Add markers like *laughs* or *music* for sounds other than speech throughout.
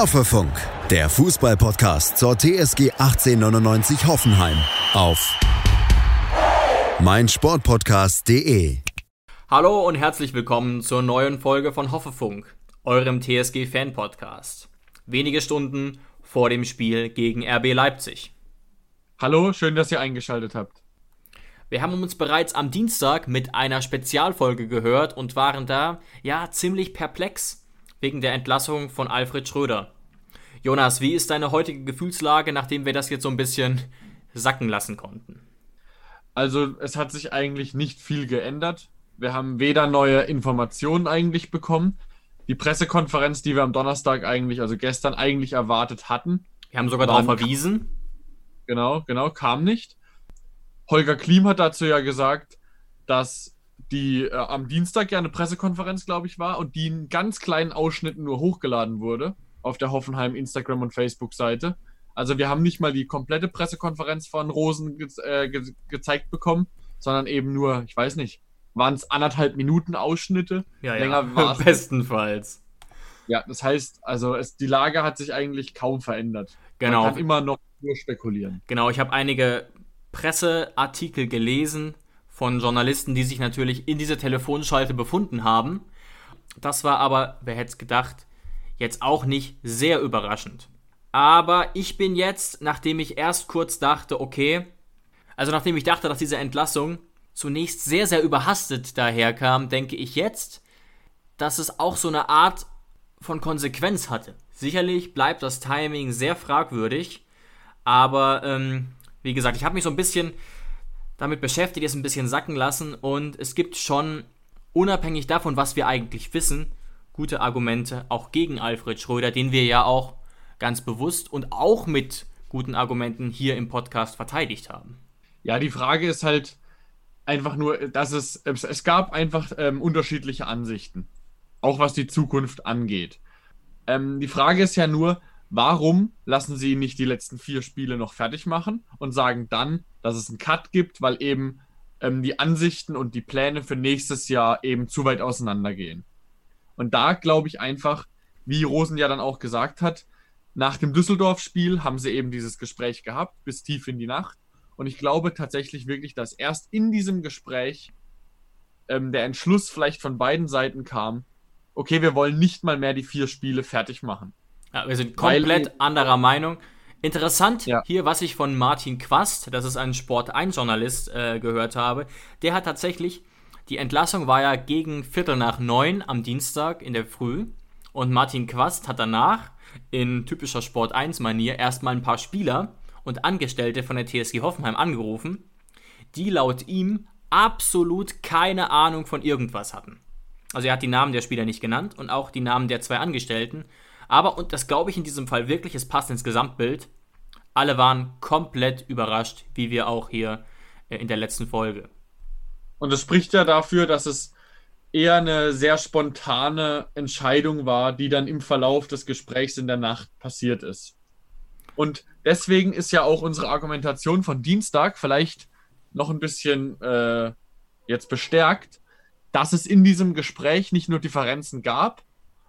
Hoffefunk, der Fußballpodcast zur TSG 1899 Hoffenheim auf meinsportpodcast.de. Hallo und herzlich willkommen zur neuen Folge von Hoffefunk, eurem TSG Fan Podcast. Wenige Stunden vor dem Spiel gegen RB Leipzig. Hallo, schön, dass ihr eingeschaltet habt. Wir haben uns bereits am Dienstag mit einer Spezialfolge gehört und waren da ja ziemlich perplex wegen der Entlassung von Alfred Schröder. Jonas, wie ist deine heutige Gefühlslage, nachdem wir das jetzt so ein bisschen sacken lassen konnten? Also es hat sich eigentlich nicht viel geändert. Wir haben weder neue Informationen eigentlich bekommen. Die Pressekonferenz, die wir am Donnerstag eigentlich, also gestern eigentlich erwartet hatten. Wir haben sogar darauf verwiesen. Genau, genau, kam nicht. Holger Klim hat dazu ja gesagt, dass die äh, am Dienstag ja eine Pressekonferenz, glaube ich, war und die in ganz kleinen Ausschnitten nur hochgeladen wurde auf der Hoffenheim Instagram und Facebook-Seite. Also wir haben nicht mal die komplette Pressekonferenz von Rosen ge äh, ge gezeigt bekommen, sondern eben nur, ich weiß nicht, waren es anderthalb Minuten Ausschnitte. Ja, Länger *laughs* ja, bestenfalls. Ja, das heißt, also es, die Lage hat sich eigentlich kaum verändert. Genau. Man kann immer noch nur spekulieren. Genau, ich habe einige Presseartikel gelesen, von Journalisten, die sich natürlich in dieser Telefonschalte befunden haben. Das war aber, wer hätte es gedacht, jetzt auch nicht sehr überraschend. Aber ich bin jetzt, nachdem ich erst kurz dachte, okay, also nachdem ich dachte, dass diese Entlassung zunächst sehr, sehr überhastet daherkam, denke ich jetzt, dass es auch so eine Art von Konsequenz hatte. Sicherlich bleibt das Timing sehr fragwürdig, aber ähm, wie gesagt, ich habe mich so ein bisschen damit beschäftigt, es ein bisschen sacken lassen und es gibt schon, unabhängig davon, was wir eigentlich wissen, gute Argumente auch gegen Alfred Schröder, den wir ja auch ganz bewusst und auch mit guten Argumenten hier im Podcast verteidigt haben. Ja, die Frage ist halt einfach nur, dass es, es gab einfach ähm, unterschiedliche Ansichten, auch was die Zukunft angeht. Ähm, die Frage ist ja nur, warum lassen sie ihn nicht die letzten vier Spiele noch fertig machen und sagen dann, dass es einen Cut gibt, weil eben ähm, die Ansichten und die Pläne für nächstes Jahr eben zu weit auseinandergehen. Und da glaube ich einfach, wie Rosen ja dann auch gesagt hat, nach dem Düsseldorf-Spiel haben sie eben dieses Gespräch gehabt, bis tief in die Nacht. Und ich glaube tatsächlich wirklich, dass erst in diesem Gespräch ähm, der Entschluss vielleicht von beiden Seiten kam, okay, wir wollen nicht mal mehr die vier Spiele fertig machen. Ja, wir sind komplett Weil, anderer Meinung. Interessant ja. hier, was ich von Martin Quast, das ist ein Sport 1 Journalist, äh, gehört habe. Der hat tatsächlich, die Entlassung war ja gegen Viertel nach neun am Dienstag in der Früh. Und Martin Quast hat danach in typischer Sport 1 Manier erstmal ein paar Spieler und Angestellte von der TSG Hoffenheim angerufen, die laut ihm absolut keine Ahnung von irgendwas hatten. Also er hat die Namen der Spieler nicht genannt und auch die Namen der zwei Angestellten aber, und das glaube ich in diesem Fall wirklich, es passt ins Gesamtbild, alle waren komplett überrascht, wie wir auch hier äh, in der letzten Folge. Und es spricht ja dafür, dass es eher eine sehr spontane Entscheidung war, die dann im Verlauf des Gesprächs in der Nacht passiert ist. Und deswegen ist ja auch unsere Argumentation von Dienstag vielleicht noch ein bisschen äh, jetzt bestärkt, dass es in diesem Gespräch nicht nur Differenzen gab,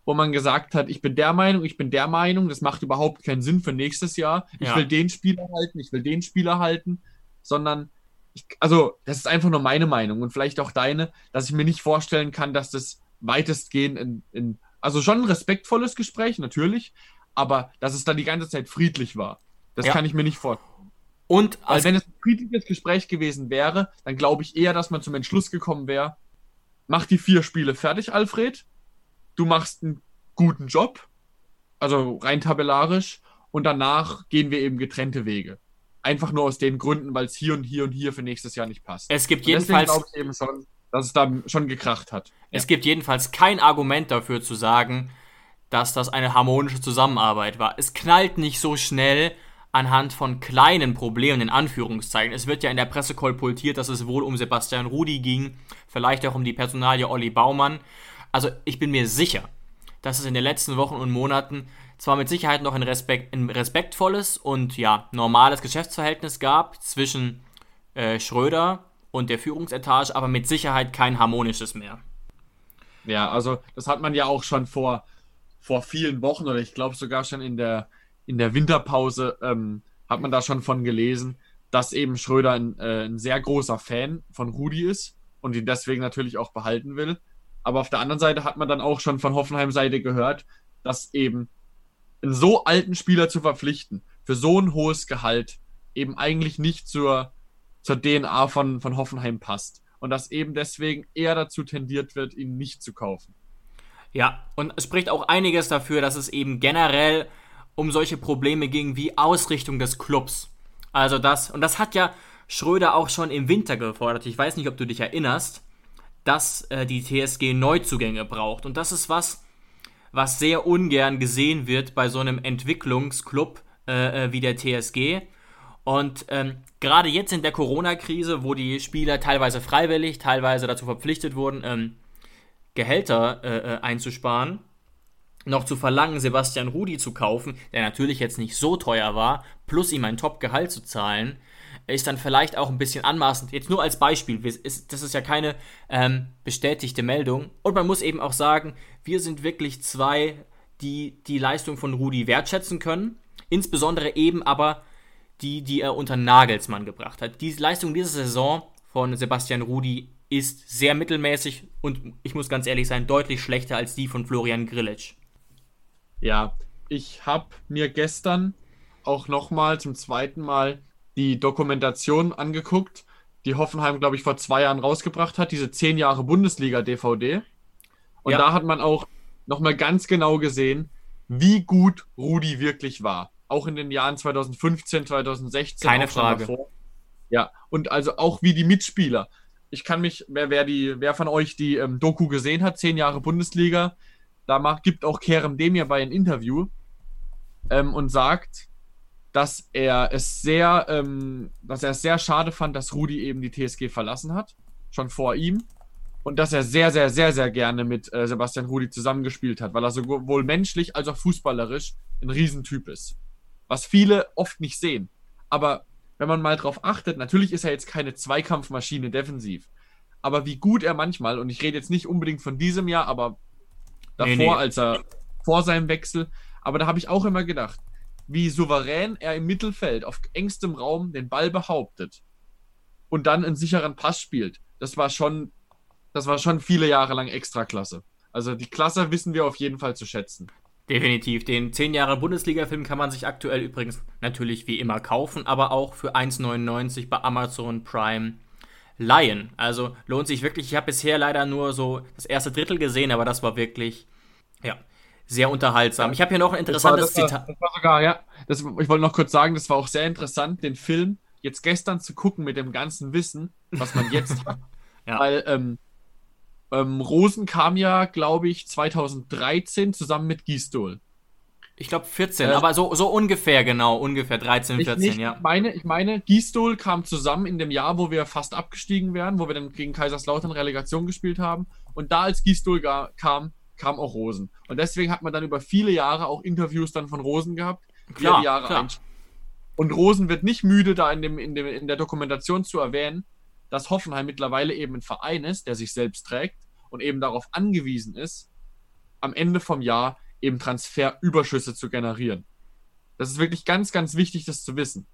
wo man gesagt hat, ich bin der Meinung, ich bin der Meinung, das macht überhaupt keinen Sinn für nächstes Jahr. Ich ja. will den Spieler halten, ich will den Spieler halten, sondern ich, also das ist einfach nur meine Meinung und vielleicht auch deine, dass ich mir nicht vorstellen kann, dass das weitestgehend in, in also schon ein respektvolles Gespräch, natürlich, aber dass es dann die ganze Zeit friedlich war. Das ja. kann ich mir nicht vorstellen. Und Weil wenn es ein friedliches Gespräch gewesen wäre, dann glaube ich eher, dass man zum Entschluss gekommen wäre, mach die vier Spiele fertig, Alfred, du machst einen guten Job, also rein tabellarisch, und danach gehen wir eben getrennte Wege. Einfach nur aus den Gründen, weil es hier und hier und hier für nächstes Jahr nicht passt. Es gibt jedenfalls. Ich eben schon, dass es da schon gekracht hat. Es ja. gibt jedenfalls kein Argument dafür zu sagen, dass das eine harmonische Zusammenarbeit war. Es knallt nicht so schnell anhand von kleinen Problemen in Anführungszeichen. Es wird ja in der Presse kolportiert, dass es wohl um Sebastian Rudi ging, vielleicht auch um die Personalie Olli Baumann. Also ich bin mir sicher, dass es in den letzten Wochen und Monaten zwar mit Sicherheit noch ein, Respekt, ein respektvolles und ja, normales Geschäftsverhältnis gab zwischen äh, Schröder und der Führungsetage, aber mit Sicherheit kein harmonisches mehr. Ja, also das hat man ja auch schon vor vor vielen Wochen oder ich glaube sogar schon in der, in der Winterpause ähm, hat man da schon von gelesen, dass eben Schröder ein, äh, ein sehr großer Fan von Rudi ist und ihn deswegen natürlich auch behalten will. Aber auf der anderen Seite hat man dann auch schon von Hoffenheim-Seite gehört, dass eben einen so alten Spieler zu verpflichten, für so ein hohes Gehalt, eben eigentlich nicht zur, zur DNA von, von Hoffenheim passt. Und dass eben deswegen eher dazu tendiert wird, ihn nicht zu kaufen. Ja, und es spricht auch einiges dafür, dass es eben generell um solche Probleme ging wie Ausrichtung des Clubs. Also das, und das hat ja Schröder auch schon im Winter gefordert. Ich weiß nicht, ob du dich erinnerst, dass äh, die TSG Neuzugänge braucht. Und das ist was, was sehr ungern gesehen wird bei so einem Entwicklungsclub äh, äh wie der TSG. Und ähm, gerade jetzt in der Corona-Krise, wo die Spieler teilweise freiwillig, teilweise dazu verpflichtet wurden, ähm, Gehälter äh, äh, einzusparen, noch zu verlangen, Sebastian Rudi zu kaufen, der natürlich jetzt nicht so teuer war, plus ihm ein Top-Gehalt zu zahlen, ist dann vielleicht auch ein bisschen anmaßend. Jetzt nur als Beispiel, das ist ja keine ähm, bestätigte Meldung. Und man muss eben auch sagen, wir sind wirklich zwei, die die Leistung von Rudi wertschätzen können. Insbesondere eben aber die, die er unter Nagelsmann gebracht hat. Die Leistung dieser Saison von Sebastian Rudi ist sehr mittelmäßig und ich muss ganz ehrlich sein, deutlich schlechter als die von Florian Grillitsch. Ja, ich habe mir gestern auch nochmal zum zweiten Mal die Dokumentation angeguckt, die Hoffenheim, glaube ich, vor zwei Jahren rausgebracht hat, diese zehn Jahre Bundesliga-DVD. Und ja. da hat man auch nochmal ganz genau gesehen, wie gut Rudi wirklich war. Auch in den Jahren 2015, 2016. Keine Frage. Ja, und also auch wie die Mitspieler ich kann mich, wer, wer, die, wer von euch die ähm, Doku gesehen hat, zehn Jahre Bundesliga, da macht, gibt auch Kerem Demir bei ein Interview ähm, und sagt, dass er es sehr, ähm, dass er es sehr schade fand, dass Rudi eben die TSG verlassen hat, schon vor ihm. Und dass er sehr, sehr, sehr, sehr gerne mit äh, Sebastian Rudi zusammengespielt hat, weil er sowohl menschlich als auch fußballerisch ein Riesentyp ist. Was viele oft nicht sehen. Aber wenn man mal drauf achtet, natürlich ist er jetzt keine Zweikampfmaschine defensiv. Aber wie gut er manchmal, und ich rede jetzt nicht unbedingt von diesem Jahr, aber davor, nee, nee. als er vor seinem Wechsel, aber da habe ich auch immer gedacht, wie souverän er im Mittelfeld auf engstem Raum den Ball behauptet und dann einen sicheren Pass spielt. Das war schon, das war schon viele Jahre lang Extraklasse. Also die Klasse wissen wir auf jeden Fall zu schätzen. Definitiv. Den 10 Jahre Bundesliga-Film kann man sich aktuell übrigens natürlich wie immer kaufen, aber auch für 1,99 bei Amazon Prime leihen. Also lohnt sich wirklich. Ich habe bisher leider nur so das erste Drittel gesehen, aber das war wirklich, ja, sehr unterhaltsam. Ich habe hier noch ein interessantes Zitat. Das war sogar, ja, das, ich wollte noch kurz sagen, das war auch sehr interessant, den Film jetzt gestern zu gucken mit dem ganzen Wissen, was man jetzt hat. *laughs* ja. Weil ähm, ähm, Rosen kam ja, glaube ich, 2013 zusammen mit Gisdol. Ich glaube 14, äh, aber so, so ungefähr, genau, ungefähr 13, 14, nicht, ja. Ich meine, ich meine, Gisdol kam zusammen in dem Jahr, wo wir fast abgestiegen wären, wo wir dann gegen Kaiserslautern Relegation gespielt haben. Und da, als Gisdol kam, kam auch Rosen. Und deswegen hat man dann über viele Jahre auch Interviews dann von Rosen gehabt, klar, die Jahre klar. Und Rosen wird nicht müde, da in, dem, in, dem, in der Dokumentation zu erwähnen, dass Hoffenheim mittlerweile eben ein Verein ist, der sich selbst trägt und eben darauf angewiesen ist, am Ende vom Jahr eben Transferüberschüsse zu generieren. Das ist wirklich ganz, ganz wichtig, das zu wissen.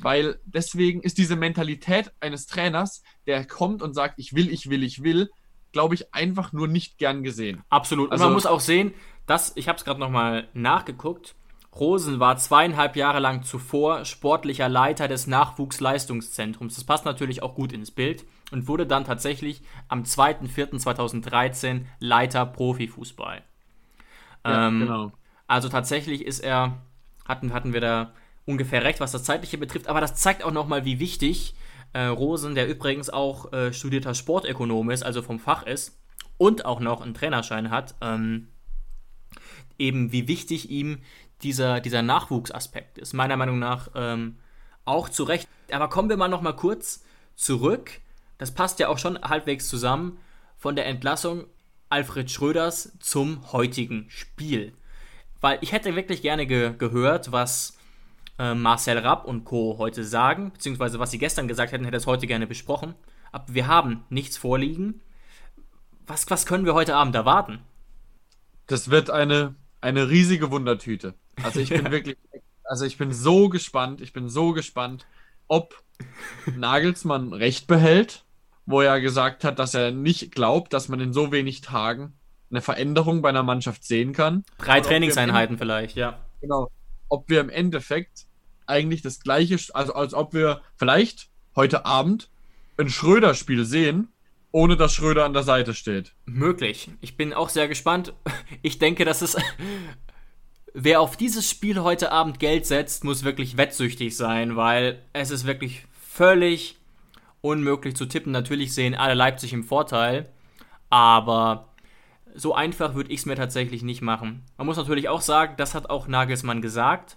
Weil deswegen ist diese Mentalität eines Trainers, der kommt und sagt, ich will, ich will, ich will, glaube ich, einfach nur nicht gern gesehen. Absolut. Also, und man muss auch sehen, dass, ich habe es gerade nochmal nachgeguckt, Rosen war zweieinhalb Jahre lang zuvor sportlicher Leiter des Nachwuchsleistungszentrums. Das passt natürlich auch gut ins Bild und wurde dann tatsächlich am 2.4.2013 Leiter Profifußball. Ja, ähm, genau. Also tatsächlich ist er, hatten, hatten wir da ungefähr recht, was das Zeitliche betrifft, aber das zeigt auch nochmal, wie wichtig äh, Rosen, der übrigens auch äh, studierter Sportökonom ist, also vom Fach ist und auch noch einen Trainerschein hat, ähm, eben wie wichtig ihm dieser, dieser Nachwuchsaspekt ist. Meiner Meinung nach ähm, auch zu Recht. Aber kommen wir mal noch mal kurz zurück. Das passt ja auch schon halbwegs zusammen von der Entlassung Alfred Schröders zum heutigen Spiel. Weil ich hätte wirklich gerne ge gehört, was äh, Marcel Rapp und Co. heute sagen, beziehungsweise was sie gestern gesagt hätten, hätte es heute gerne besprochen. Aber wir haben nichts vorliegen. Was, was können wir heute Abend erwarten? Das wird eine eine riesige Wundertüte. Also ich bin *laughs* wirklich, also ich bin so gespannt, ich bin so gespannt, ob Nagelsmann recht behält, wo er gesagt hat, dass er nicht glaubt, dass man in so wenig Tagen eine Veränderung bei einer Mannschaft sehen kann. Drei Trainingseinheiten vielleicht, ja. Genau. Ob wir im Endeffekt eigentlich das gleiche, also als ob wir vielleicht heute Abend ein Schröder-Spiel sehen, ohne dass Schröder an der Seite steht. Möglich. Ich bin auch sehr gespannt. Ich denke, dass es. Wer auf dieses Spiel heute Abend Geld setzt, muss wirklich wettsüchtig sein, weil es ist wirklich völlig unmöglich zu tippen. Natürlich sehen alle Leipzig im Vorteil, aber so einfach würde ich es mir tatsächlich nicht machen. Man muss natürlich auch sagen, das hat auch Nagelsmann gesagt.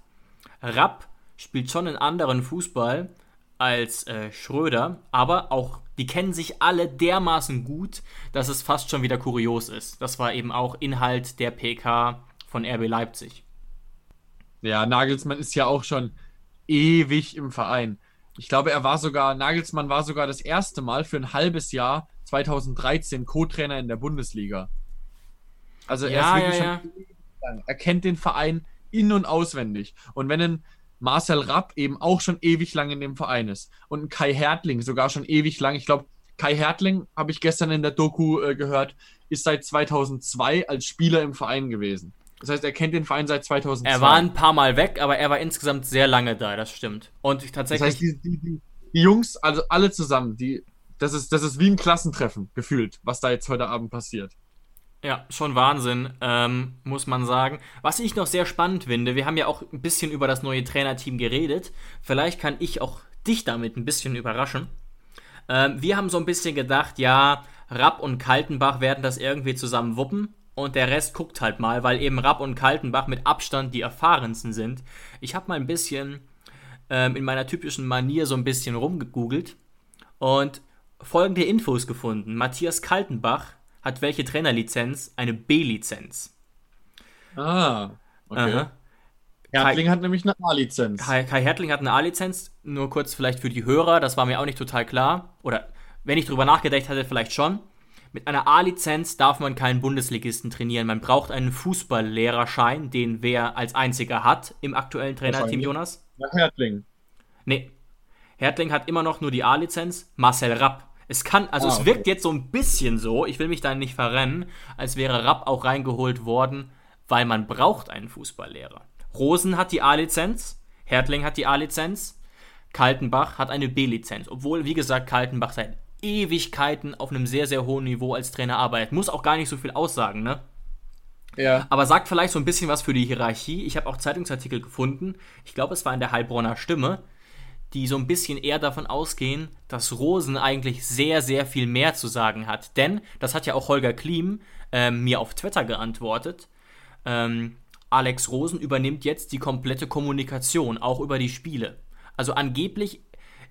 Rapp spielt schon einen anderen Fußball als äh, Schröder, aber auch die kennen sich alle dermaßen gut, dass es fast schon wieder kurios ist. Das war eben auch Inhalt der PK von RB Leipzig. Ja, Nagelsmann ist ja auch schon ewig im Verein. Ich glaube, er war sogar, Nagelsmann war sogar das erste Mal für ein halbes Jahr 2013 Co-Trainer in der Bundesliga. Also er Ja, ist wirklich ja, schon er kennt den Verein in- und auswendig. Und wenn ein Marcel Rapp eben auch schon ewig lang in dem Verein ist und ein Kai Hertling sogar schon ewig lang, ich glaube, Kai Hertling, habe ich gestern in der Doku äh, gehört, ist seit 2002 als Spieler im Verein gewesen. Das heißt, er kennt den Verein seit 2002. Er war ein paar Mal weg, aber er war insgesamt sehr lange da, das stimmt. Und das tatsächlich, heißt, die, die, die, die Jungs, also alle zusammen, die, das ist, das ist wie ein Klassentreffen gefühlt, was da jetzt heute Abend passiert. Ja, schon Wahnsinn, ähm, muss man sagen. Was ich noch sehr spannend finde, wir haben ja auch ein bisschen über das neue Trainerteam geredet. Vielleicht kann ich auch dich damit ein bisschen überraschen. Ähm, wir haben so ein bisschen gedacht, ja, Rapp und Kaltenbach werden das irgendwie zusammen wuppen und der Rest guckt halt mal, weil eben Rapp und Kaltenbach mit Abstand die erfahrensten sind. Ich habe mal ein bisschen ähm, in meiner typischen Manier so ein bisschen rumgegoogelt und folgende Infos gefunden. Matthias Kaltenbach hat welche Trainerlizenz? Eine B-Lizenz. Ah, okay. Aha. Hertling hat nämlich eine A-Lizenz. Kai, Kai Hertling hat eine A-Lizenz, nur kurz vielleicht für die Hörer, das war mir auch nicht total klar. Oder wenn ich drüber nachgedacht hätte, vielleicht schon. Mit einer A-Lizenz darf man keinen Bundesligisten trainieren. Man braucht einen Fußballlehrerschein, den wer als einziger hat im aktuellen Trainerteam. Jonas. Ja, Hertling. Nee. Hertling hat immer noch nur die A-Lizenz, Marcel Rapp. Es kann, also Ah, es okay. wirkt jetzt so ein bisschen so, ich will mich da nicht verrennen, als wäre Rapp auch reingeholt worden, weil man braucht einen Fußballlehrer. Rosen hat die A-Lizenz, Hertling hat die A-Lizenz, Kaltenbach hat eine B-Lizenz. Obwohl, wie gesagt, Kaltenbach seit Ewigkeiten auf einem sehr, sehr hohen Niveau als Trainer arbeitet. Muss auch gar nicht so viel aussagen, ne? Ja. Aber sagt vielleicht so ein bisschen was für die Hierarchie. Ich habe auch Zeitungsartikel gefunden. Ich glaube, es war in der Heilbronner Stimme, die so ein bisschen eher davon ausgehen, dass Rosen eigentlich sehr, sehr viel mehr zu sagen hat. Denn, das hat ja auch Holger Klim ähm, mir auf Twitter geantwortet, ähm, Alex Rosen übernimmt jetzt die komplette Kommunikation, auch über die Spiele. Also angeblich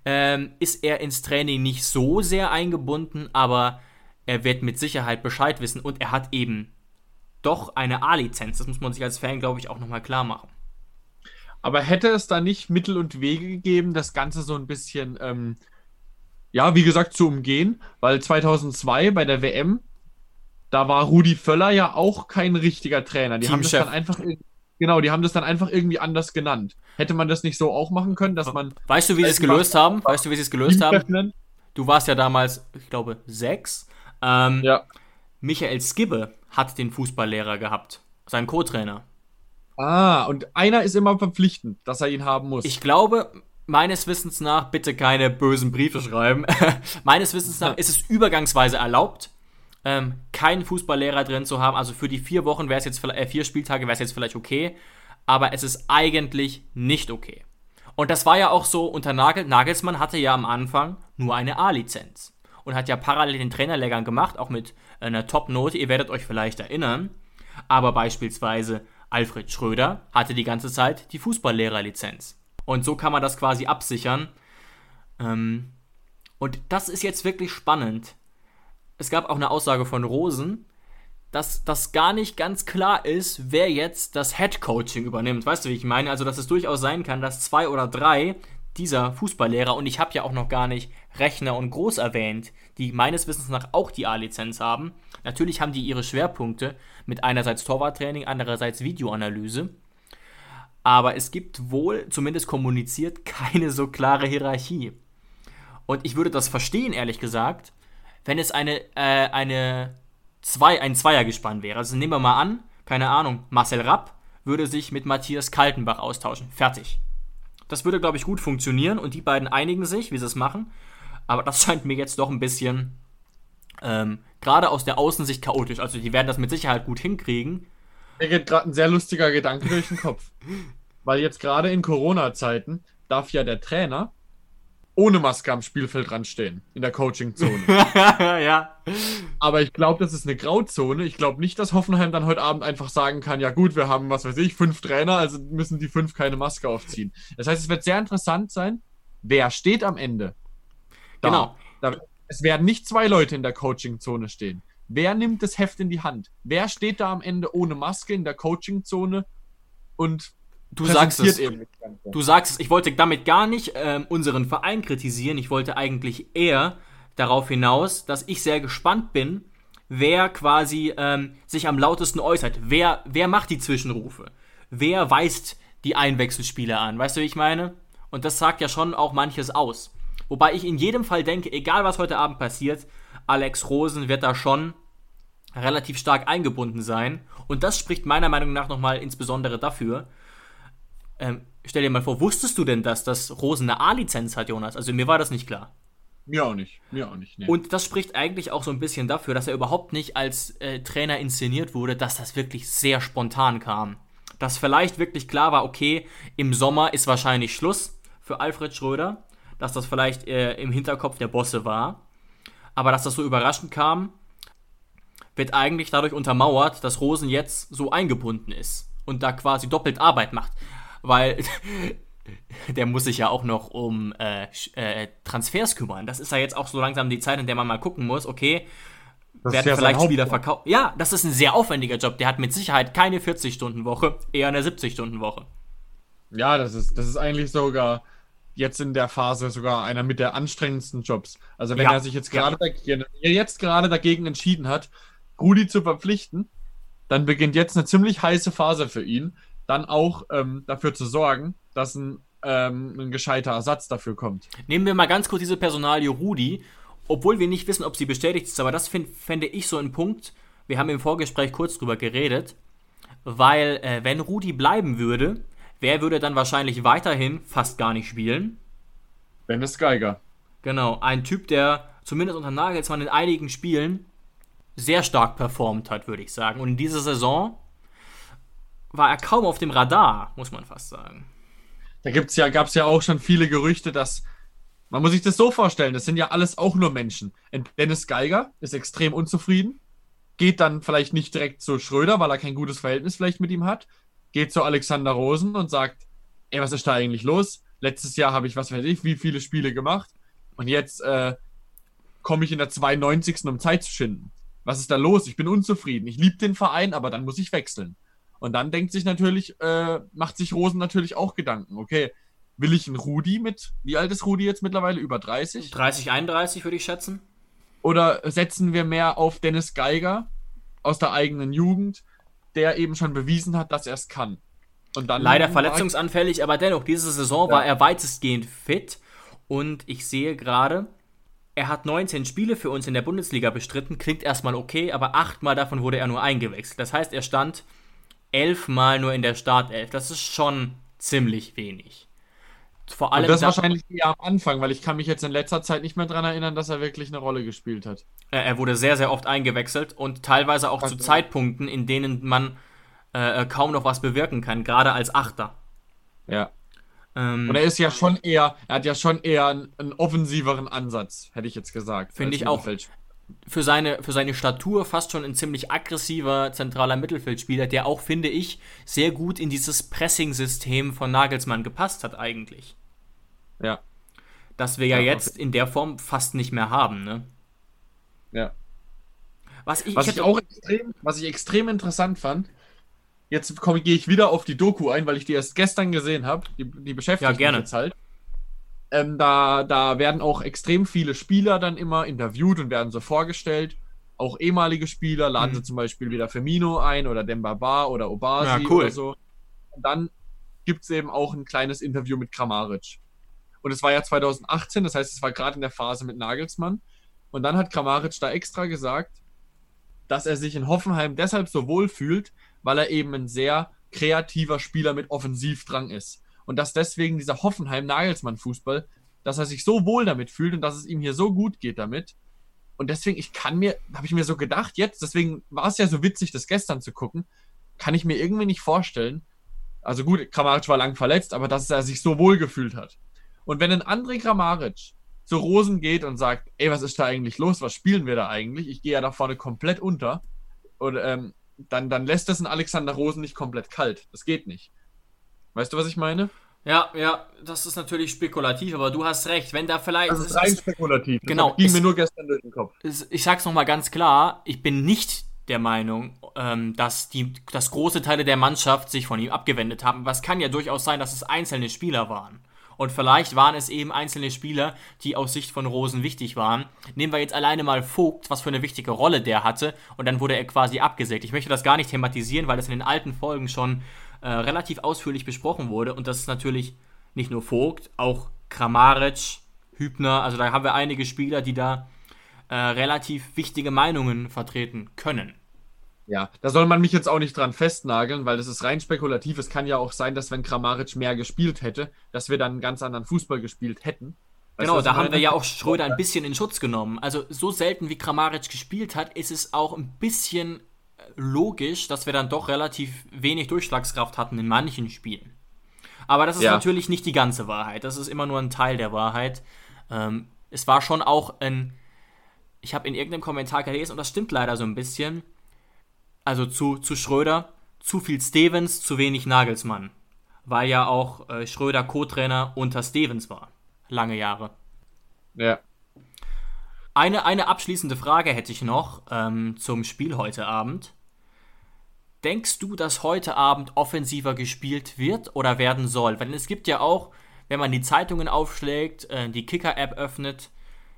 ähm, ist er ins Training nicht so sehr eingebunden, aber er wird mit Sicherheit Bescheid wissen und er hat eben doch eine A-Lizenz. Das muss man sich als Fan, glaube ich, auch nochmal klar machen. Aber hätte es da nicht Mittel und Wege gegeben, das Ganze so ein bisschen, ähm, ja, wie gesagt, zu umgehen? Weil 2002 bei der WM, da war Rudi Völler ja auch kein richtiger Trainer. Die haben das dann einfach, genau, die haben das dann einfach irgendwie anders genannt. Hätte man das nicht so auch machen können, dass man Weißt du, wie sie es gelöst haben? Weißt du, wie sie es gelöst haben? Du warst ja damals, ich glaube, sechs. Ähm, Ja. Michael Skibbe hat den Fußballlehrer gehabt, sein Co-Trainer. Ah, und einer ist immer verpflichtend, dass er ihn haben muss. Ich glaube, meines Wissens nach, bitte keine bösen Briefe schreiben. *laughs* meines Wissens nach ist es übergangsweise erlaubt, ähm, keinen Fußballlehrer drin zu haben. Also für die vier Wochen wäre es jetzt, äh, vier Spieltage wäre es jetzt vielleicht okay, aber es ist eigentlich nicht okay. Und das war ja auch so unter Nagel. Nagelsmann hatte ja am Anfang nur eine A-Lizenz und hat ja parallel den Trainerlehrgang gemacht, auch mit einer Top-Note. Ihr werdet euch vielleicht erinnern. Aber beispielsweise Alfred Schröder hatte die ganze Zeit die Fußballlehrerlizenz. Und so kann man das quasi absichern. Ähm, und das ist jetzt wirklich spannend. Es gab auch eine Aussage von Rosen, dass das gar nicht ganz klar ist, wer jetzt das Head-Coaching übernimmt. Weißt du, wie ich meine? Also, dass es durchaus sein kann, dass zwei oder drei, dieser Fußballlehrer, und ich habe ja auch noch gar nicht Rechner und Groß erwähnt, die meines Wissens nach auch die A-Lizenz haben. Natürlich haben die ihre Schwerpunkte mit einerseits Torwarttraining, andererseits Videoanalyse. Aber es gibt wohl, zumindest kommuniziert, *laughs* keine so klare Hierarchie. Und ich würde das verstehen, ehrlich gesagt, wenn es eine, äh, eine zwei, ein Zweiergespann wäre. Also nehmen wir mal an, keine Ahnung, Marcel Rapp würde sich mit Matthias Kaltenbach austauschen. Fertig. Das würde, glaube ich, gut funktionieren und die beiden einigen sich, wie sie es machen. Aber das *laughs* scheint mir jetzt doch ein bisschen ähm, gerade aus der Außensicht chaotisch. Also die werden das mit Sicherheit gut hinkriegen. Mir geht gerade ein sehr lustiger Gedanke durch den Kopf. *laughs* Weil jetzt gerade in Corona-Zeiten darf ja der Trainer ohne Maske am Spielfeld dran stehen, in der Coaching-Zone. *laughs* ja. Aber ich glaube, das ist eine Grauzone. Ich glaube nicht, dass Hoffenheim dann heute Abend einfach sagen kann, ja gut, wir haben, was weiß ich, fünf Trainer, also müssen die fünf keine Maske aufziehen. Das heißt, es wird sehr interessant sein, wer steht am Ende. Da. Genau. Da, es werden nicht zwei Leute in der Coaching-Zone stehen. Wer nimmt das Heft in die Hand? Wer steht da am Ende ohne Maske in der Coaching-Zone und Du sagst es. eben? Du sagst es. Ich wollte damit gar nicht ähm, unseren Verein kritisieren. Ich wollte eigentlich eher darauf hinaus, dass ich sehr gespannt bin, wer quasi ähm, sich am lautesten äußert. Wer, wer macht die Zwischenrufe? Wer weist die Einwechselspieler an? Weißt du, wie ich meine? Und das sagt ja schon auch manches aus. Wobei ich in jedem Fall denke, egal was heute Abend passiert, Alex Rosen wird da schon relativ stark eingebunden sein. Und das spricht meiner Meinung nach nochmal insbesondere dafür. Ähm, stell dir mal vor, wusstest du denn, dass das Rosen eine A-Lizenz hat, Jonas? Also mir war das nicht klar. Mir auch nicht. Mir auch nicht. Nee. Und das spricht eigentlich auch so ein bisschen dafür, dass er überhaupt nicht als äh, Trainer inszeniert wurde, dass das wirklich sehr spontan kam. Dass vielleicht wirklich klar war, okay, im Sommer ist wahrscheinlich Schluss für Alfred Schröder, dass das vielleicht äh, im Hinterkopf der Bosse war. Aber dass das so überraschend kam, wird eigentlich dadurch untermauert, dass Rosen jetzt so eingebunden ist und da quasi doppelt Arbeit macht. Weil *laughs* der muss sich ja auch noch um äh, äh, Transfers kümmern. Das ist ja jetzt auch so langsam die Zeit, in der man mal gucken muss, okay, Das werden ja vielleicht Spieler verkauft. Ja, das ist ein sehr aufwendiger Job. Der hat mit Sicherheit keine 40-Stunden-Woche, eher eine 70-Stunden-Woche. Ja, das ist, das ist eigentlich sogar jetzt in der Phase sogar einer mit der anstrengendsten Jobs. Also wenn Ja, er sich jetzt ja. gerade dagegen, er jetzt gerade dagegen entschieden hat, Rudi zu verpflichten, dann beginnt jetzt eine ziemlich heiße Phase für ihn, dann auch ähm, dafür zu sorgen, dass ein, ähm, ein gescheiter Ersatz dafür kommt. Nehmen wir mal ganz kurz diese Personalie Rudi, obwohl wir nicht wissen, ob sie bestätigt ist, aber das find, fände ich so ein Punkt. Wir haben im Vorgespräch kurz drüber geredet, weil äh, wenn Rudi bleiben würde, wer würde dann wahrscheinlich weiterhin fast gar nicht spielen? Dennis Geiger. Genau, ein Typ, der zumindest unter Nagelsmann in einigen Spielen sehr stark performt hat, würde ich sagen. Und in dieser Saison war er kaum auf dem Radar, muss man fast sagen. Da ja, gab es ja auch schon viele Gerüchte, dass man muss sich das so vorstellen, das sind ja alles auch nur Menschen. Dennis Geiger ist extrem unzufrieden, geht dann vielleicht nicht direkt zu Schröder, weil er kein gutes Verhältnis vielleicht mit ihm hat, geht zu Alexander Rosen und sagt, ey, was ist da eigentlich los? Letztes Jahr habe ich, was weiß ich, wie viele Spiele gemacht und jetzt äh, komme ich in der 92. um Zeit zu schinden. Was ist da los? Ich bin unzufrieden. Ich liebe den Verein, aber dann muss ich wechseln. Und dann denkt sich natürlich, äh, macht sich Rosen natürlich auch Gedanken. Okay, will ich einen Rudi mit, wie alt ist Rudi jetzt mittlerweile? Über 30? 30, 31 würde ich schätzen. Oder setzen wir mehr auf Dennis Geiger aus der eigenen Jugend, der eben schon bewiesen hat, dass er es kann? Und dann Leider verletzungsanfällig, aber dennoch, diese Saison Ja. war er weitestgehend fit. Und ich sehe gerade, er hat 19 Spiele für uns in der Bundesliga bestritten. Klingt erstmal okay, aber achtmal davon wurde er nur eingewechselt. Das heißt, er stand elfmal nur in der Startelf. Das ist schon ziemlich wenig. Vor allem Und das da- wahrscheinlich eher am Anfang, weil ich kann mich jetzt in letzter Zeit nicht mehr daran erinnern, dass er wirklich eine Rolle gespielt hat. Er wurde sehr, sehr oft eingewechselt und teilweise auch zu Also- Zeitpunkten, in denen man äh, kaum noch was bewirken kann, gerade als Achter. Ja. Ähm, Und er ist ja schon eher, er hat ja schon eher einen, einen offensiveren Ansatz, hätte ich jetzt gesagt. Finde ich auch. Für seine, für seine Statur fast schon ein ziemlich aggressiver zentraler Mittelfeldspieler, der auch, finde ich, sehr gut in dieses Pressing-System von Nagelsmann gepasst hat eigentlich. Ja, Das wir ja, Ja, jetzt in der Form fast nicht mehr haben, ne? ja. Was ich, Was ich ich auch extrem, was ich extrem interessant fand, jetzt komme, gehe ich wieder auf die Doku ein, weil ich die erst gestern gesehen habe. Die, die beschäftigt Ja, gerne. mich jetzt halt. Ähm, da, da werden auch extrem viele Spieler dann immer interviewt und werden so vorgestellt. Auch ehemalige Spieler laden Mhm. sie zum Beispiel wieder Firmino ein oder Dembaba oder Obasi Ja, cool. oder so. Und dann gibt es eben auch ein kleines Interview mit Kramaric. Und es war ja 2018, das heißt, es war gerade in der Phase mit Nagelsmann. Und dann hat Kramaric da extra gesagt, dass er sich in Hoffenheim deshalb so wohl fühlt, weil er eben ein sehr kreativer Spieler mit Offensivdrang ist. Und dass deswegen dieser Hoffenheim-Nagelsmann-Fußball, dass er sich so wohl damit fühlt und dass es ihm hier so gut geht damit. Und deswegen, ich kann mir, habe ich mir so gedacht, jetzt, deswegen war es ja so witzig, das gestern zu gucken, kann ich mir irgendwie nicht vorstellen. Also gut, Kramaric war lang verletzt, aber dass er sich so wohl gefühlt hat. Und wenn ein André Kramaric zu Rosen geht und sagt, ey, was ist da eigentlich los? Was spielen wir da eigentlich? Ich gehe ja da vorne komplett unter. Und ähm, dann, dann lässt das ein Alexander Rosen nicht komplett kalt. Das geht nicht. Weißt du, was ich meine? Ja, ja, das ist natürlich spekulativ, aber du hast recht. Wenn da vielleicht. Das ist rein ist- spekulativ. Genau, Das ging es- mir nur gestern durch den Kopf. ich sag's nochmal ganz klar, ich bin nicht der Meinung, ähm, dass, die, dass große Teile der Mannschaft sich von ihm abgewendet haben. Was kann ja durchaus sein, dass es einzelne Spieler waren. Und vielleicht waren es eben einzelne Spieler, die aus Sicht von Rosen wichtig waren. Nehmen wir jetzt alleine mal Vogt, was für eine wichtige Rolle der hatte, und dann wurde er quasi abgesägt. Ich möchte das gar nicht thematisieren, weil das in den alten Folgen schon äh, relativ ausführlich besprochen wurde. Und das ist natürlich nicht nur Vogt, auch Kramaric, Hübner. Also da haben wir einige Spieler, die da äh, relativ wichtige Meinungen vertreten können. Ja, da soll man mich jetzt auch nicht dran festnageln, weil das ist rein spekulativ. Es kann ja auch sein, dass wenn Kramaric mehr gespielt hätte, dass wir dann einen ganz anderen Fußball gespielt hätten. Weißt Genau, da haben wir ja auch Schröder ein bisschen in Schutz genommen. Also so selten wie Kramaric gespielt hat, ist es auch ein bisschen logisch, dass wir dann doch relativ wenig Durchschlagskraft hatten in manchen Spielen. Aber das ist Ja. natürlich nicht die ganze Wahrheit. Das ist immer nur ein Teil der Wahrheit. Ähm, es war schon auch ein. Ich habe in irgendeinem Kommentar gelesen, und das stimmt leider so ein bisschen. Also zu, zu Schröder, zu viel Stevens, zu wenig Nagelsmann. Weil ja auch äh, Schröder Co-Trainer unter Stevens war. Lange Jahre. Ja. Eine, eine abschließende Frage hätte ich noch ähm, zum Spiel heute Abend. Denkst du, dass heute Abend offensiver gespielt wird oder werden soll? Denn es gibt ja auch, wenn man die Zeitungen aufschlägt, äh, die Kicker-App öffnet,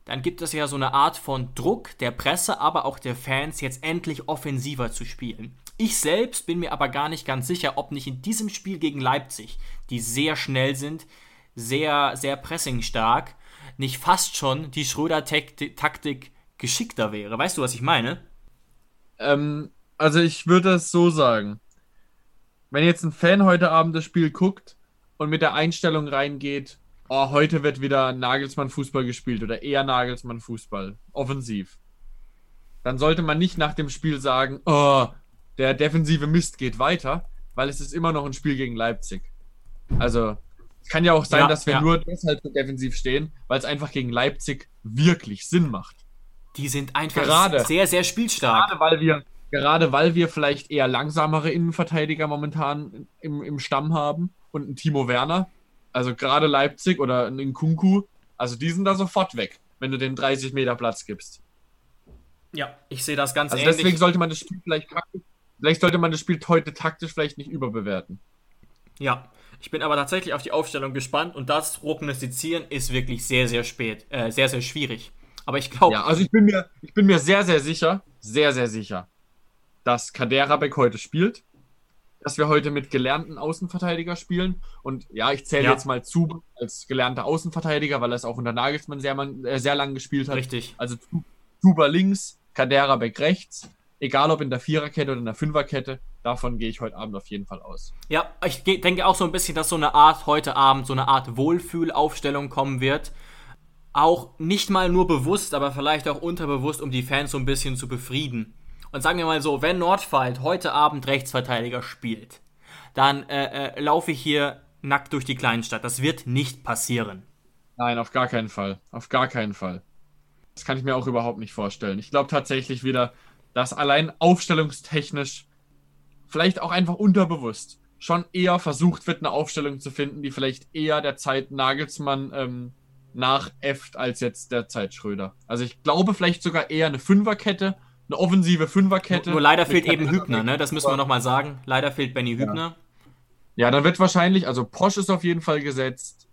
dann gibt es ja so eine Art von Druck der Presse, aber auch der Fans, jetzt endlich offensiver zu spielen. Ich selbst bin mir aber gar nicht ganz sicher, ob nicht in diesem Spiel gegen Leipzig, die sehr schnell sind, sehr, sehr pressingstark, nicht fast schon die Schröder-Taktik geschickter wäre. Weißt du, was ich meine? Ähm, also ich würde es so sagen. Wenn jetzt ein Fan heute Abend das Spiel guckt und mit der Einstellung reingeht, oh, heute wird wieder Nagelsmann-Fußball gespielt oder eher Nagelsmann-Fußball, offensiv, dann sollte man nicht nach dem Spiel sagen, oh, der defensive Mist geht weiter, weil es ist immer noch ein Spiel gegen Leipzig. Also, kann ja auch sein, Ja, dass wir ja. nur deshalb so defensiv stehen, weil es einfach gegen Leipzig wirklich Sinn macht. Die sind einfach Gerade. sehr, sehr spielstark. Gerade weil wir, gerade weil wir vielleicht eher langsamere Innenverteidiger momentan im, im Stamm haben und einen Timo Werner, also gerade Leipzig oder einen Nkunku, also die sind da sofort weg, wenn du den 30 Meter Platz gibst. Ja, ich sehe das ganz Also ähnlich. deswegen sollte man das Spiel vielleicht vielleicht sollte man das Spiel heute taktisch vielleicht nicht überbewerten. Ja, ich bin aber tatsächlich auf die Aufstellung gespannt und das Prognostizieren ist wirklich sehr, sehr spät, äh, sehr, sehr schwierig. Aber ich glaube, Ja, also ich bin mir, ich bin mir sehr, sehr sicher, sehr, sehr sicher, dass Kaderabek heute spielt, dass wir heute mit gelernten Außenverteidiger spielen. Und ja, ich zähle Ja. jetzt mal zu als gelernter Außenverteidiger, weil er es auch unter Nagelsmann sehr, man- äh, sehr lang gespielt hat. richtig. Also Tu- Tuba links, Kaderabek rechts, egal ob in der Viererkette oder in der Fünferkette, davon gehe ich heute Abend auf jeden Fall aus. Ja, ich denke auch so ein bisschen, dass so eine Art heute Abend, so eine Art Wohlfühlaufstellung kommen wird. Auch nicht mal nur bewusst, aber vielleicht auch unterbewusst, um die Fans so ein bisschen zu befrieden. Und sagen wir mal so, wenn Nordfight heute Abend Rechtsverteidiger spielt, dann äh, äh, laufe ich hier nackt durch die Kleinstadt. Das wird nicht passieren. Nein, auf gar keinen Fall. Auf gar keinen Fall. Das kann ich mir auch überhaupt nicht vorstellen. Ich glaube tatsächlich wieder, dass allein aufstellungstechnisch, vielleicht auch einfach unterbewusst, schon eher versucht wird, eine Aufstellung zu finden, die vielleicht eher der Zeit Nagelsmann ähm, nachäfft als jetzt der Zeit Schröder. Also ich glaube vielleicht sogar eher eine Fünferkette, eine offensive Fünferkette. Nur leider fehlt eben. Hübner, ne? Das müssen wir nochmal sagen. Leider fehlt Benny Hübner. Ja, dann wird wahrscheinlich, also Posch ist auf jeden Fall gesetzt.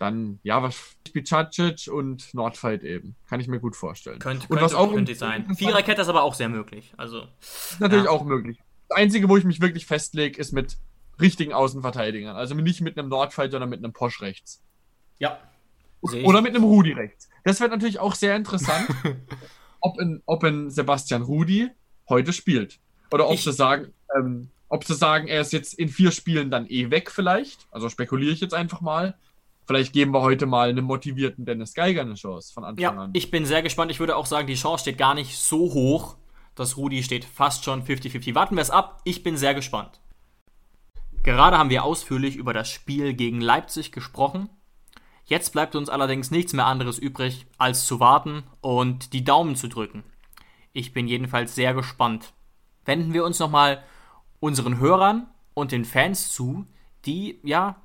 Dann, ja, was Bicacic und Nordfight eben. Kann ich mir gut vorstellen. Könnte, und könnte, was auch könnte sein. Viererkette ist aber auch sehr möglich. Also, natürlich ja. auch möglich. Das Einzige, wo ich mich wirklich festlege, ist mit richtigen Außenverteidigern. Also nicht mit einem Nordfight, sondern mit einem Posch rechts. Ja. Oder mit einem Rudi rechts. Das wird natürlich auch sehr interessant, *laughs* ob, in, ob in Sebastian Rudi heute spielt. Oder ob Ich- sie sagen, ähm, ob sie sagen, er ist jetzt in vier Spielen dann eh weg vielleicht. Also spekuliere ich jetzt einfach mal. Vielleicht geben wir heute mal einem motivierten Dennis Geiger eine Chance von Anfang Ja, an. ich bin sehr gespannt. Ich würde auch sagen, die Chance steht gar nicht so hoch. Das Rudi steht fast schon 50-50. Warten wir es ab. Ich bin sehr gespannt. Gerade haben wir ausführlich über das Spiel gegen Leipzig gesprochen. Jetzt bleibt uns allerdings nichts mehr anderes übrig, als zu warten und die Daumen zu drücken. Ich bin jedenfalls sehr gespannt. Wenden wir uns nochmal unseren Hörern und den Fans zu, die ja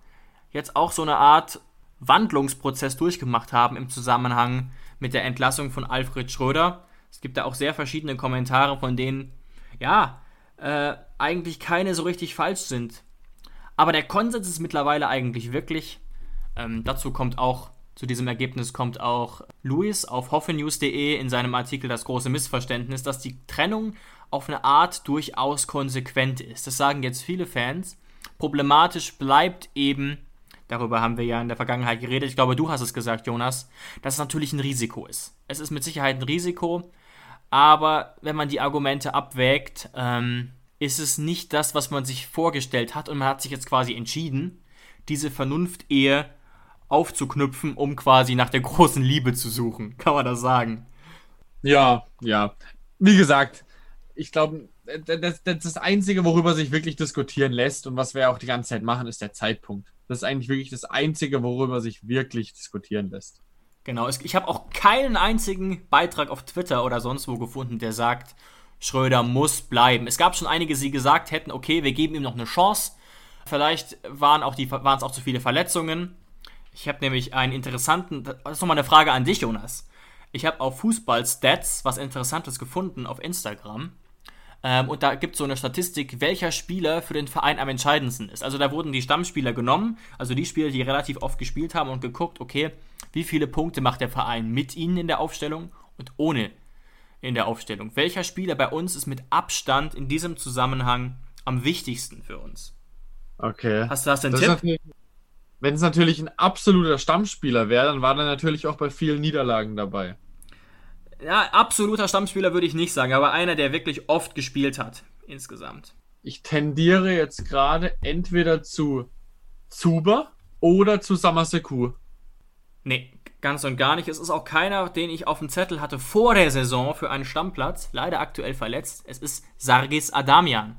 jetzt auch so eine Art Wandlungsprozess durchgemacht haben im Zusammenhang mit der Entlassung von Alfred Schröder. Es gibt da auch sehr verschiedene Kommentare, von denen ja äh, eigentlich keine so richtig falsch sind. Aber der Konsens ist mittlerweile eigentlich wirklich. Ähm, dazu kommt auch, zu diesem Ergebnis kommt auch Luis auf hoffenews.de in seinem Artikel Das große Missverständnis, dass die Trennung auf eine Art durchaus konsequent ist. Das sagen jetzt viele Fans. Problematisch bleibt eben, darüber haben wir ja in der Vergangenheit geredet, ich glaube, du hast es gesagt, Jonas, dass es natürlich ein Risiko ist. Es ist mit Sicherheit ein Risiko, aber wenn man die Argumente abwägt, ähm, ist es nicht das, was man sich vorgestellt hat und man hat sich jetzt quasi entschieden, diese Vernunft-Ehe aufzuknüpfen, um quasi nach der großen Liebe zu suchen. Kann man das sagen? Ja, ja. Wie gesagt, ich glaube, das, das, das Einzige, worüber sich wirklich diskutieren lässt und was wir auch die ganze Zeit machen, ist der Zeitpunkt. Das ist eigentlich wirklich das Einzige, worüber sich wirklich diskutieren lässt. Genau, ich habe auch keinen einzigen Beitrag auf Twitter oder sonst wo gefunden, der sagt, Schröder muss bleiben. Es gab schon einige, die gesagt hätten, okay, wir geben ihm noch eine Chance. Vielleicht waren auch die, waren es auch zu viele Verletzungen. Ich habe nämlich einen interessanten, das ist nochmal eine Frage an dich, Jonas. Ich habe auf Fußball-Stats was Interessantes gefunden auf Instagram. Ähm, und da gibt es so eine Statistik, welcher Spieler für den Verein am entscheidendsten ist. Also da wurden die Stammspieler genommen, also die Spieler, die relativ oft gespielt haben und geguckt, okay, wie viele Punkte macht der Verein mit ihnen in der Aufstellung und ohne in der Aufstellung. Welcher Spieler bei uns ist mit Abstand in diesem Zusammenhang am wichtigsten für uns? Okay. Hast du hast einen Das Tipp? Wenn es natürlich ein absoluter Stammspieler wäre, dann war er natürlich auch bei vielen Niederlagen dabei. Ja, absoluter Stammspieler würde ich nicht sagen, aber einer, der wirklich oft gespielt hat insgesamt. Ich tendiere jetzt gerade entweder zu Zuber oder zu Samaseku. Nee, ganz und gar nicht. Es ist auch keiner, den ich auf dem Zettel hatte vor der Saison für einen Stammplatz. Leider aktuell verletzt. Es ist Sargis Adamian.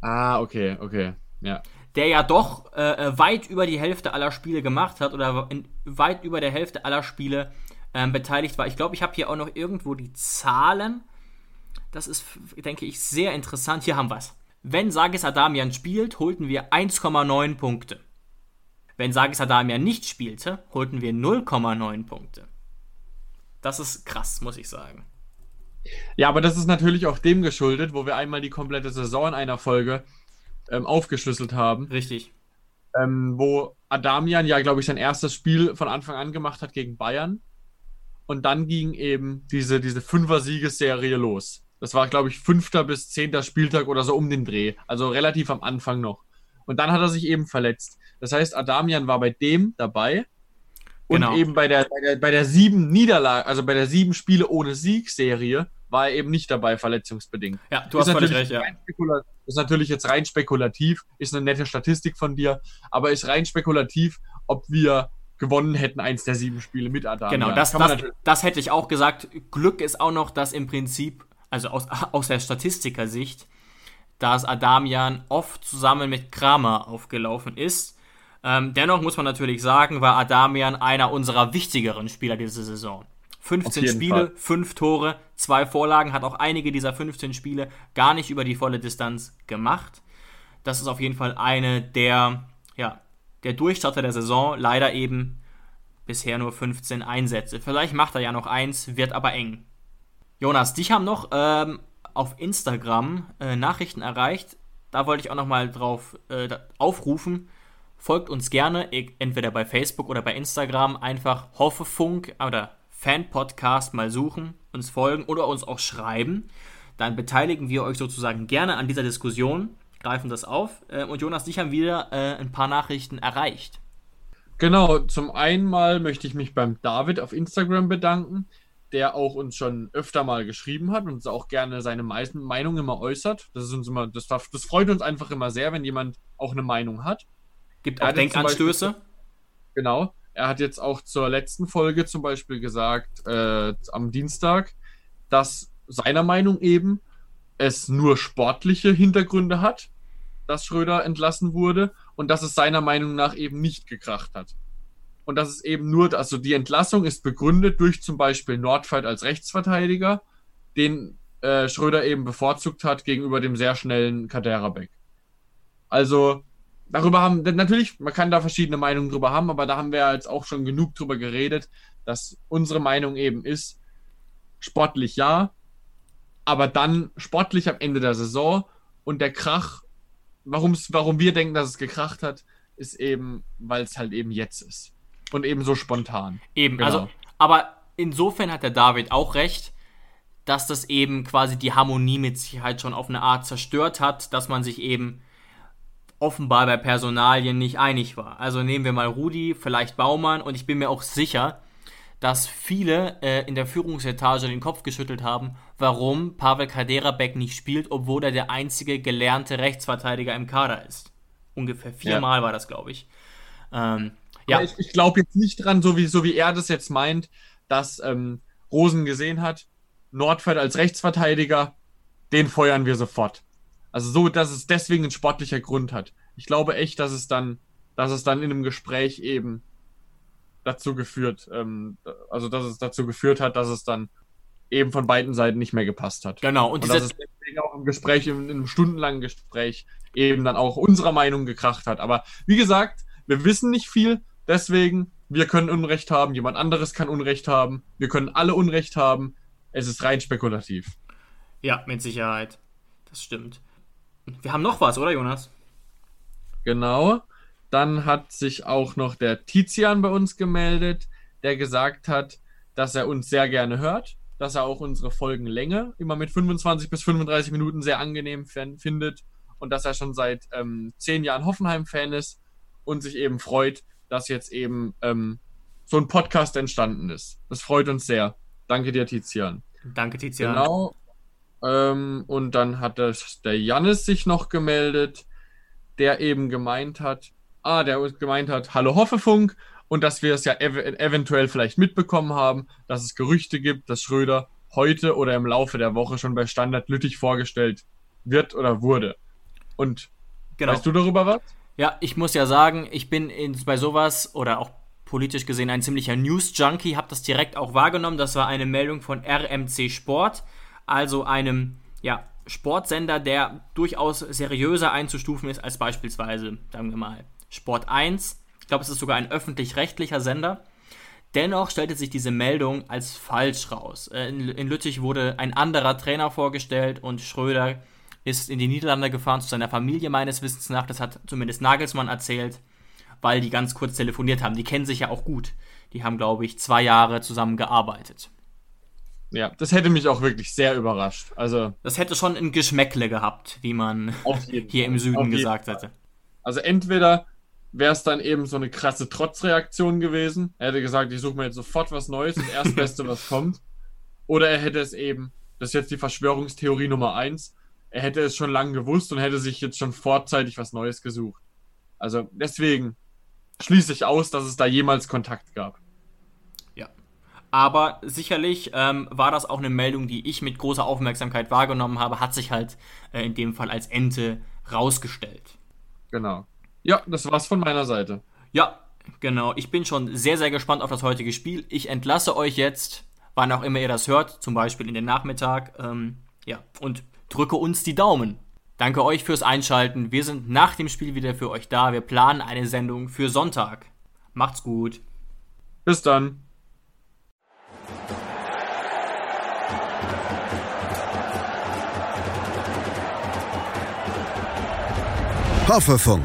Ah, okay, okay. Ja. Der ja doch äh, äh, weit über die Hälfte aller Spiele gemacht hat oder in, weit über der Hälfte aller Spiele ähm, beteiligt war. Ich glaube, ich habe hier auch noch irgendwo die Zahlen. Das ist, denke ich, sehr interessant. Hier haben wir es. Wenn Sargis Adamian spielt, holten wir 1,9 Punkte. Wenn Sargis Adamian nicht spielte, holten wir 0,9 Punkte. Das ist krass, muss ich sagen. Ja, aber das ist natürlich auch dem geschuldet, wo wir einmal die komplette Saison in einer Folge ähm, aufgeschlüsselt haben, Richtig. ähm, wo Adamian ja, glaube ich, sein erstes Spiel von Anfang an gemacht hat gegen Bayern. Und dann ging eben diese, diese Fünfer-Siegesserie los. Das war, glaube ich, fünfter bis zehnter Spieltag oder so um den Dreh. Also relativ am Anfang noch. Und dann hat er sich eben verletzt. Das heißt, Adamian war bei dem dabei. Und Genau. eben bei der, bei der, bei der sieben Niederlage, also bei der sieben Spiele ohne Siegserie, war er eben nicht dabei, verletzungsbedingt. Ja, du hast ist völlig natürlich recht, ja. ist natürlich jetzt rein spekulativ, ist eine nette Statistik von dir, aber ist rein spekulativ, ob wir gewonnen hätten, eins der sieben Spiele mit Adamian. Genau, das, das, das hätte ich auch gesagt. Glück ist auch noch, dass im Prinzip, also aus, *laughs* aus der Statistiker-Sicht, dass Adamian oft zusammen mit Kramer aufgelaufen ist. Ähm, dennoch muss man natürlich sagen, war Adamian einer unserer wichtigeren Spieler diese Saison. 15 jeden Spiele, Fall. 5 Tore, 2 Vorlagen, hat auch einige dieser 15 Spiele gar nicht über die volle Distanz gemacht. Das ist auf jeden Fall eine der, ja, der Durchstarter der Saison. Leider eben bisher nur 15 Einsätze. Vielleicht macht er ja noch eins, wird aber eng. Jonas, dich haben noch ähm, auf Instagram äh, Nachrichten erreicht. Da wollte ich auch noch mal drauf äh, aufrufen. folgt uns gerne, e- entweder bei Facebook oder bei Instagram, einfach Hoffefunk oder Fan-Podcast mal suchen, uns folgen oder uns auch schreiben. Dann beteiligen wir euch sozusagen gerne an dieser Diskussion, greifen das auf. Äh, und Jonas, dich haben wieder äh, ein paar Nachrichten erreicht. Genau, zum einen mal möchte ich mich beim David auf Instagram bedanken, der auch uns schon öfter mal geschrieben hat und uns auch gerne seine Meinung immer äußert. Das ist uns immer, das, das freut uns einfach immer sehr, wenn jemand auch eine Meinung hat. Gibt auch Denkanstöße. genau. Er hat jetzt auch zur letzten Folge zum Beispiel gesagt, äh, am Dienstag, dass seiner Meinung eben es nur sportliche Hintergründe hat, dass Schröder entlassen wurde und dass es seiner Meinung nach eben nicht gekracht hat. Und dass es eben nur, also die Entlassung ist begründet durch zum Beispiel Nordfight als Rechtsverteidiger, den äh, Schröder eben bevorzugt hat gegenüber dem sehr schnellen Kaderabek. Also darüber haben, natürlich, man kann da verschiedene Meinungen drüber haben, aber da haben wir jetzt auch schon genug drüber geredet, dass unsere Meinung eben ist, sportlich ja, aber dann sportlich am Ende der Saison und der Krach, warum's, warum wir denken, dass es gekracht hat, ist eben, weil es halt eben jetzt ist. Und eben so spontan. Eben, genau. also, aber insofern hat der David auch recht, dass das eben quasi die Harmonie mit Sicherheit schon auf eine Art zerstört hat, dass man sich eben offenbar bei Personalien nicht einig war. Also nehmen wir mal Rudi, vielleicht Baumann und ich bin mir auch sicher, dass viele äh, in der Führungsetage den Kopf geschüttelt haben, warum Pavel Kaderabek nicht spielt, obwohl er der einzige gelernte Rechtsverteidiger im Kader ist. Ungefähr viermal ja. war das, glaube ich. Ähm, ja. Ich, ich glaube jetzt nicht dran, so wie, so wie er das jetzt meint, dass ähm, Rosen gesehen hat, Nordfeld als Rechtsverteidiger, den feuern wir sofort. Also so, dass es deswegen ein sportlicher Grund hat. Ich glaube echt, dass es dann, dass es dann in einem Gespräch eben dazu geführt, ähm, also dass es dazu geführt hat, dass es dann eben von beiden Seiten nicht mehr gepasst hat. Genau, und, und dass es deswegen auch im Gespräch, in einem stundenlangen Gespräch, eben dann auch unserer Meinung gekracht hat. Aber wie gesagt, wir wissen nicht viel, Deswegen, wir können Unrecht haben, jemand anderes kann Unrecht haben, wir können alle Unrecht haben. Es ist rein spekulativ. Ja, mit Sicherheit. Das stimmt. Wir haben noch was, oder Jonas? Genau. Dann hat sich auch noch der Tizian bei uns gemeldet, der gesagt hat, dass er uns sehr gerne hört, dass er auch unsere Folgenlänge immer mit 25 bis 35 Minuten sehr angenehm findet und dass er schon seit ähm, zehn Jahren Hoffenheim-Fan ist und sich eben freut, dass jetzt eben ähm, so ein Podcast entstanden ist. Das freut uns sehr. Danke dir, Tizian. Danke, Tizian. Genau. Ähm, und dann hat das, der Jannis sich noch gemeldet, der eben gemeint hat, ah, der gemeint hat, hallo Hoffefunk, und dass wir es ja ev eventuell vielleicht mitbekommen haben, dass es Gerüchte gibt, dass Schröder heute oder im Laufe der Woche schon bei Standard Lüttich vorgestellt wird oder wurde. Und genau. weißt du darüber was? Ja, ich muss ja sagen, ich bin in, bei sowas oder auch politisch gesehen ein ziemlicher News-Junkie, habe das direkt auch wahrgenommen. Das war eine Meldung von RMC Sport, also einem ja, Sportsender, der durchaus seriöser einzustufen ist als beispielsweise, sagen wir mal, Sport 1. Ich glaube, es ist sogar ein öffentlich-rechtlicher Sender. Dennoch stellte sich diese Meldung als falsch raus. Äh, in, in Lüttich wurde ein anderer Trainer vorgestellt und Schröder ist in die Niederlande gefahren zu seiner Familie meines Wissens nach. Das hat zumindest Nagelsmann erzählt, weil die ganz kurz telefoniert haben. Die kennen sich ja auch gut. Die haben, glaube ich, zwei Jahre zusammen gearbeitet. Ja, das hätte mich auch wirklich sehr überrascht. Also das hätte schon ein Geschmäckle gehabt, wie man *laughs* hier im Süden gesagt hätte. Also entweder wäre es dann eben so eine krasse Trotzreaktion gewesen. Er hätte gesagt, ich suche mir jetzt sofort was Neues, das Erstbeste, *laughs* was kommt. Oder er hätte es eben, das ist jetzt die Verschwörungstheorie Nummer eins, er hätte es schon lange gewusst und hätte sich jetzt schon vorzeitig was Neues gesucht. Also deswegen schließe ich aus, dass es da jemals Kontakt gab. Ja. Aber sicherlich ähm, war das auch eine Meldung, die ich mit großer Aufmerksamkeit wahrgenommen habe, hat sich halt äh, in dem Fall als Ente rausgestellt. Genau. Ja, das war's von meiner Seite. Ja, genau. Ich bin schon sehr, sehr gespannt auf das heutige Spiel. Ich entlasse euch jetzt, wann auch immer ihr das hört, zum Beispiel in den Nachmittag. Ähm, ja, und drücke uns die Daumen. Danke euch fürs Einschalten. Wir sind nach dem Spiel wieder für euch da. Wir planen eine Sendung für Sonntag. Macht's gut. Bis dann. Hoffefunk,